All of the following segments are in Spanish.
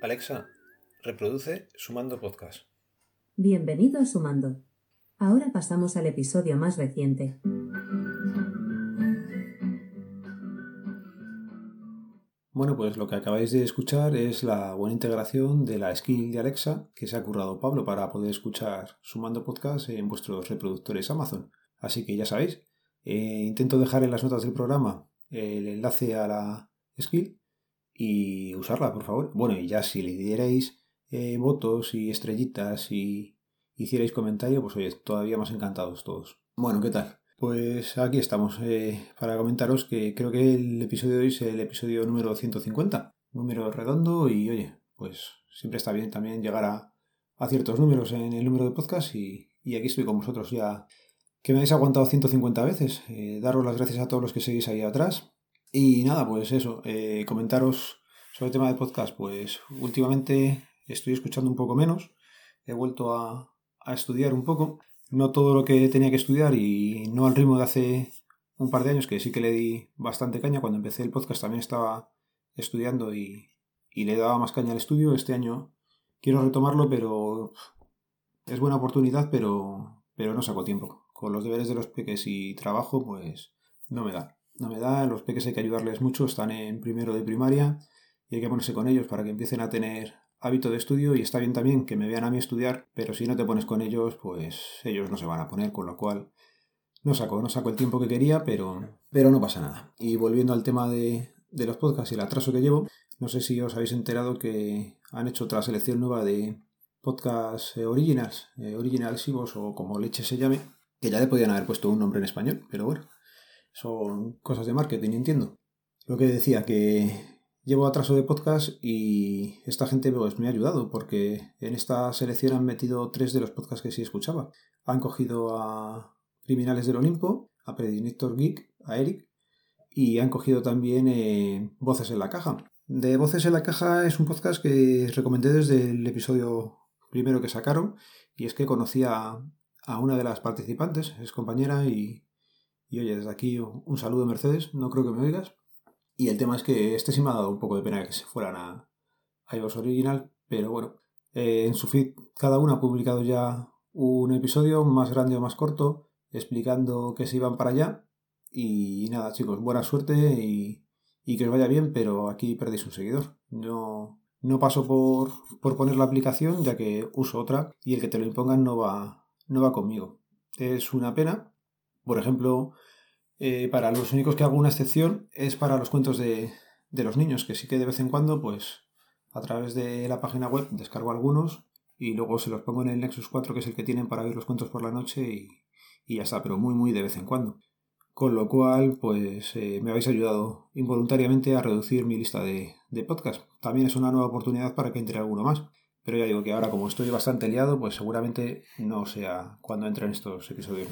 Alexa, reproduce Sumando Podcast. Bienvenido a Sumando. Ahora pasamos al episodio más reciente. Bueno, pues lo que acabáis de escuchar es la buena integración de la skill de Alexa que se ha currado Pablo para poder escuchar Sumando Podcast en vuestros reproductores Amazon. Así que ya sabéis, eh, intento dejar en las notas del programa el enlace a la skill y usarla, por favor. Bueno, y ya si le dierais eh, votos y estrellitas y hicierais comentario, pues oye, todavía más encantados todos. Bueno, ¿qué tal? Pues aquí estamos eh, para comentaros que creo que el episodio de hoy es el episodio número 150, número redondo y oye, pues siempre está bien también llegar a, ciertos números en el número de podcast y, aquí estoy con vosotros ya que me habéis aguantado 150 veces. Eh, daros las gracias a todos los que seguís ahí atrás y nada, pues eso, eh, comentaros sobre el tema del podcast. Pues últimamente estoy escuchando un poco menos, he vuelto a, estudiar un poco, no todo lo que tenía que estudiar y no al ritmo de hace un par de años, que sí que le di bastante caña. Cuando empecé el podcast también estaba estudiando y, y le daba más caña al estudio. Este año quiero retomarlo, pero es buena oportunidad, pero, pero no saco tiempo. Con los deberes de los peques y trabajo, pues no me da no me da, los peques hay que ayudarles mucho, están en primero de primaria y hay que ponerse con ellos para que empiecen a tener hábito de estudio y está bien también que me vean a mí estudiar, pero si no te pones con ellos, pues ellos no se van a poner, con lo cual no saco, no saco el tiempo que quería, pero, pero no pasa nada. Y volviendo al tema de, de los podcasts y el atraso que llevo, no sé si os habéis enterado que han hecho otra selección nueva de podcasts eh, originals, eh, originals o como leche se llame, que ya le podían haber puesto un nombre en español, pero bueno, son cosas de marketing, entiendo. Lo que decía, que llevo atraso de podcast y esta gente pues, me ha ayudado porque en esta selección han metido tres de los podcasts que sí escuchaba. Han cogido a Criminales del Olimpo, a Predictor Geek, a Eric y han cogido también eh, Voces en la Caja. De Voces en la Caja es un podcast que recomendé desde el episodio primero que sacaron y es que conocía a una de las participantes, es compañera y y oye, desde aquí un saludo Mercedes, no creo que me oigas. Y el tema es que este sí me ha dado un poco de pena que se fueran a, iOS Original, pero bueno, eh, en su feed cada uno ha publicado ya un episodio más grande o más corto explicando que se iban para allá. Y nada, chicos, buena suerte y, que os vaya bien, pero aquí perdéis un seguidor. Yo no paso por, por poner la aplicación ya que uso otra y el que te lo impongan no va, no va conmigo. Es una pena por ejemplo, eh, para los únicos que hago una excepción es para los cuentos de, los niños, que sí que de vez en cuando, pues a través de la página web descargo algunos y luego se los pongo en el Nexus 4, que es el que tienen para ver los cuentos por la noche y, ya está, pero muy, muy de vez en cuando. Con lo cual, pues eh, me habéis ayudado involuntariamente a reducir mi lista de, de podcast. También es una nueva oportunidad para que entre alguno más. Pero ya digo que ahora, como estoy bastante liado, pues seguramente no sea cuando entren estos episodios.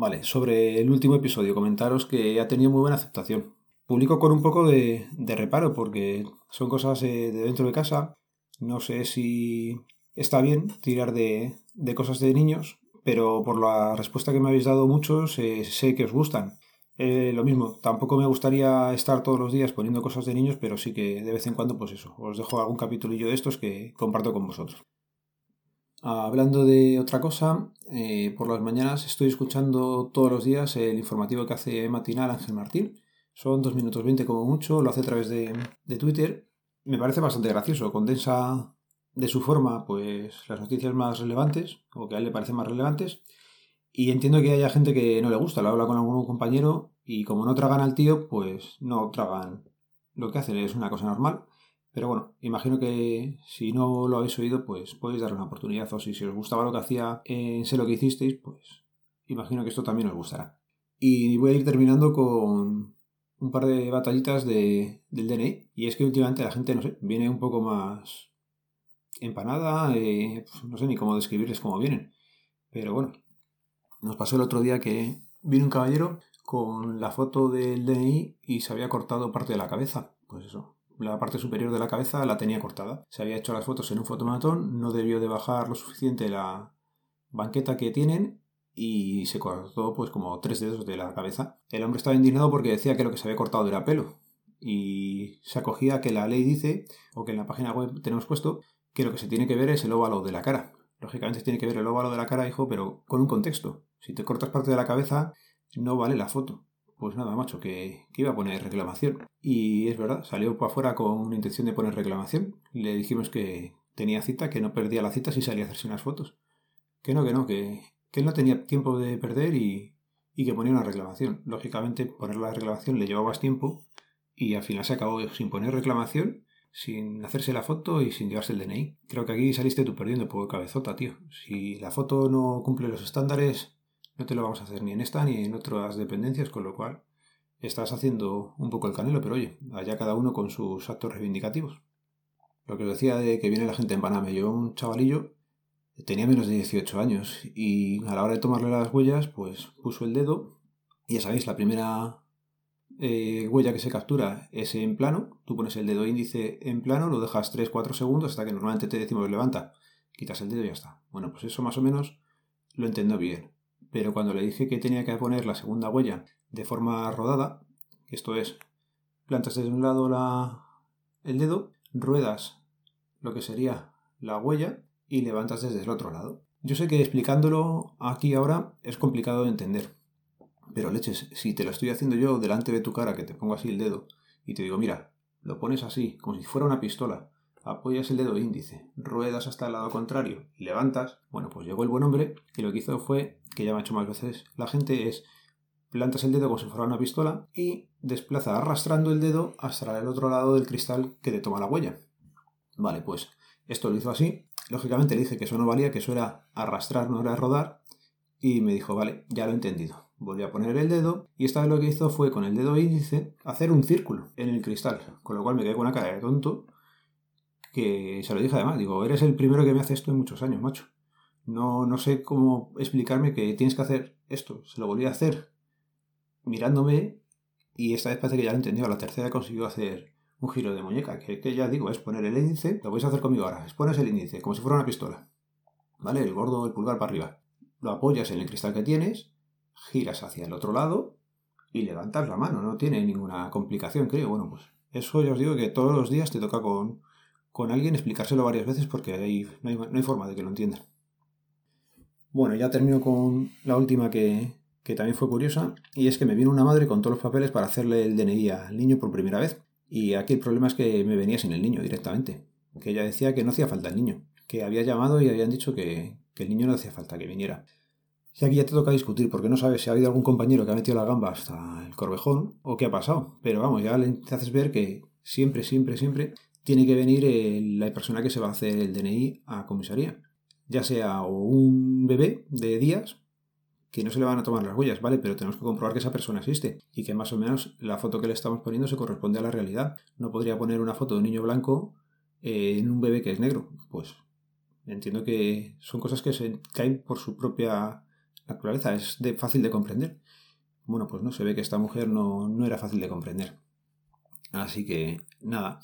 Vale, sobre el último episodio, comentaros que ha tenido muy buena aceptación. Publico con un poco de, reparo porque son cosas eh, de dentro de casa. No sé si está bien tirar de, cosas de niños, pero por la respuesta que me habéis dado muchos, eh, sé que os gustan. Eh, lo mismo, tampoco me gustaría estar todos los días poniendo cosas de niños, pero sí que de vez en cuando, pues eso, os dejo algún capitulillo de estos que comparto con vosotros. Hablando de otra cosa, eh, por las mañanas estoy escuchando todos los días el informativo que hace matinal Ángel Martín. Son dos minutos 20 como mucho, lo hace a través de, Twitter. Me parece bastante gracioso, condensa de su forma pues las noticias más relevantes o que a él le parecen más relevantes. Y entiendo que haya gente que no le gusta, lo habla con algún compañero y como no tragan al tío, pues no tragan lo que hacen, es una cosa normal. Pero bueno, imagino que si no lo habéis oído, pues podéis darle una oportunidad. O si, os gustaba lo que hacía en Sé lo que hicisteis, pues imagino que esto también os gustará. Y voy a ir terminando con un par de batallitas de, del DNI. Y es que últimamente la gente, no sé, viene un poco más empanada. Eh, no sé ni cómo describirles cómo vienen. Pero bueno, nos pasó el otro día que vino un caballero con la foto del DNI y se había cortado parte de la cabeza. Pues eso, la parte superior de la cabeza la tenía cortada. Se había hecho las fotos en un fotomatón, no debió de bajar lo suficiente la banqueta que tienen y se cortó pues como tres dedos de la cabeza. El hombre estaba indignado porque decía que lo que se había cortado era pelo y se acogía que la ley dice, o que en la página web tenemos puesto, que lo que se tiene que ver es el óvalo de la cara. Lógicamente tiene que ver el óvalo de la cara, hijo, pero con un contexto. Si te cortas parte de la cabeza, no vale la foto. Pues nada, macho, que, iba a poner reclamación. Y es verdad, salió para afuera con una intención de poner reclamación. Le dijimos que tenía cita, que no perdía la cita si salía a hacerse unas fotos. Que no, que no, que, él no tenía tiempo de perder y, y que ponía una reclamación. Lógicamente, poner la reclamación le llevaba más tiempo y al final se acabó sin poner reclamación, sin hacerse la foto y sin llevarse el DNI. Creo que aquí saliste tú perdiendo por cabezota, tío. Si la foto no cumple los estándares, no te lo vamos a hacer ni en esta ni en otras dependencias, con lo cual estás haciendo un poco el canelo, pero oye, allá cada uno con sus actos reivindicativos. Lo que os decía de que viene la gente en Panamá, yo un chavalillo tenía menos de 18 años y a la hora de tomarle las huellas, pues puso el dedo. Y ya sabéis, la primera eh, huella que se captura es en plano. Tú pones el dedo índice en plano, lo dejas 3-4 segundos hasta que normalmente te decimos levanta. Quitas el dedo y ya está. Bueno, pues eso más o menos lo entiendo bien. Pero cuando le dije que tenía que poner la segunda huella de forma rodada, esto es, plantas desde un lado la, el dedo, ruedas lo que sería la huella y levantas desde el otro lado. Yo sé que explicándolo aquí ahora es complicado de entender, pero leches, si te lo estoy haciendo yo delante de tu cara, que te pongo así el dedo y te digo, mira, lo pones así, como si fuera una pistola, apoyas el dedo índice, ruedas hasta el lado contrario levantas, bueno, pues llegó el buen hombre y lo que hizo fue, que ya me ha hecho más veces la gente, es plantas el dedo como si fuera una pistola y desplaza arrastrando el dedo hasta el otro lado del cristal que te toma la huella. Vale, pues esto lo hizo así Lógicamente le dije que eso no valía, que eso era arrastrar, no era rodar, y me dijo, vale, ya lo he entendido. Volví a poner el dedo y esta vez lo que hizo fue con el dedo índice hacer un círculo en el cristal, con lo cual me quedé con una cara de tonto que se lo dije además, digo, eres el primero que me hace esto en muchos años, macho. No, no sé cómo explicarme que tienes que hacer esto. Se lo volví a hacer mirándome y esta vez parece que ya lo he entendido. La tercera consiguió hacer un giro de muñeca, que, ya digo, es poner el índice, lo vais a hacer conmigo ahora, es pones el índice, como si fuera una pistola, ¿vale? El gordo, el pulgar para arriba. Lo apoyas en el cristal que tienes, giras hacia el otro lado y levantas la mano, no tiene ninguna complicación, creo. Bueno, pues eso ya os digo que todos los días te toca con, con alguien explicárselo varias veces porque ahí no, hay, no hay forma de que lo entiendan. Bueno, ya termino con la última que, que también fue curiosa, y es que me vino una madre con todos los papeles para hacerle el DNI al niño por primera vez. Y aquí el problema es que me venía sin el niño directamente. Que ella decía que no hacía falta el niño. Que había llamado y habían dicho que, el niño no hacía falta que viniera. Y aquí ya te toca discutir, porque no sabes si ha habido algún compañero que ha metido la gamba hasta el corvejón o qué ha pasado. Pero vamos, ya le haces ver que siempre, siempre, siempre tiene que venir la persona que se va a hacer el DNI a comisaría. Ya sea o un bebé de días que no se le van a tomar las huellas, ¿vale? Pero tenemos que comprobar que esa persona existe y que más o menos la foto que le estamos poniendo se corresponde a la realidad. No podría poner una foto de un niño blanco eh, en un bebé que es negro. Pues entiendo que son cosas que se caen por su propia naturaleza, es de, fácil de comprender. Bueno, pues no, se ve que esta mujer no, no era fácil de comprender. Así que, nada,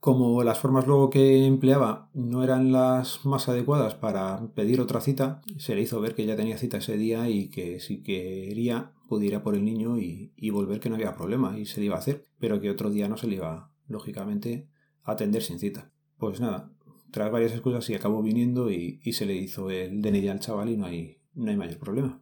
como las formas luego que empleaba no eran las más adecuadas para pedir otra cita, se le hizo ver que ya tenía cita ese día y que si quería pudiera por el niño y, volver que no había problema y se le iba a hacer, pero que otro día no se le iba, lógicamente, a atender sin cita. Pues nada, tras varias excusas y acabó viniendo y, se le hizo el DNI al chaval y no hay, no hay mayor problema.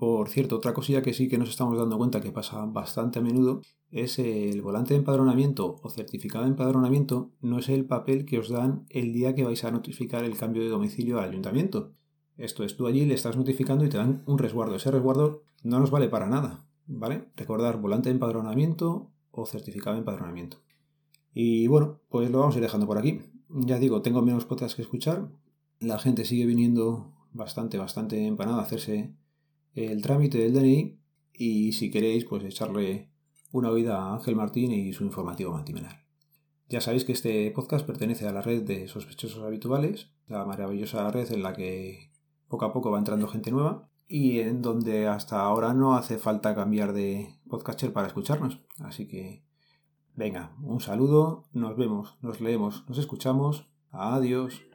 Por cierto, otra cosilla que sí que nos estamos dando cuenta que pasa bastante a menudo es el volante de empadronamiento o certificado de empadronamiento no es el papel que os dan el día que vais a notificar el cambio de domicilio al ayuntamiento. Esto es, tú allí le estás notificando y te dan un resguardo. Ese resguardo no nos vale para nada, ¿vale? Recordar volante de empadronamiento o certificado de empadronamiento. Y bueno, pues lo vamos a ir dejando por aquí. Ya digo, tengo menos podcasts que escuchar. La gente sigue viniendo bastante, bastante empanada a hacerse el trámite del DNI y si queréis pues echarle una oída a Ángel Martín y su informativo matinal. Ya sabéis que este podcast pertenece a la red de sospechosos habituales, la maravillosa red en la que poco a poco va entrando gente nueva y en donde hasta ahora no hace falta cambiar de podcatcher para escucharnos. Así que, venga, un saludo, nos vemos, nos leemos, nos escuchamos. Adiós.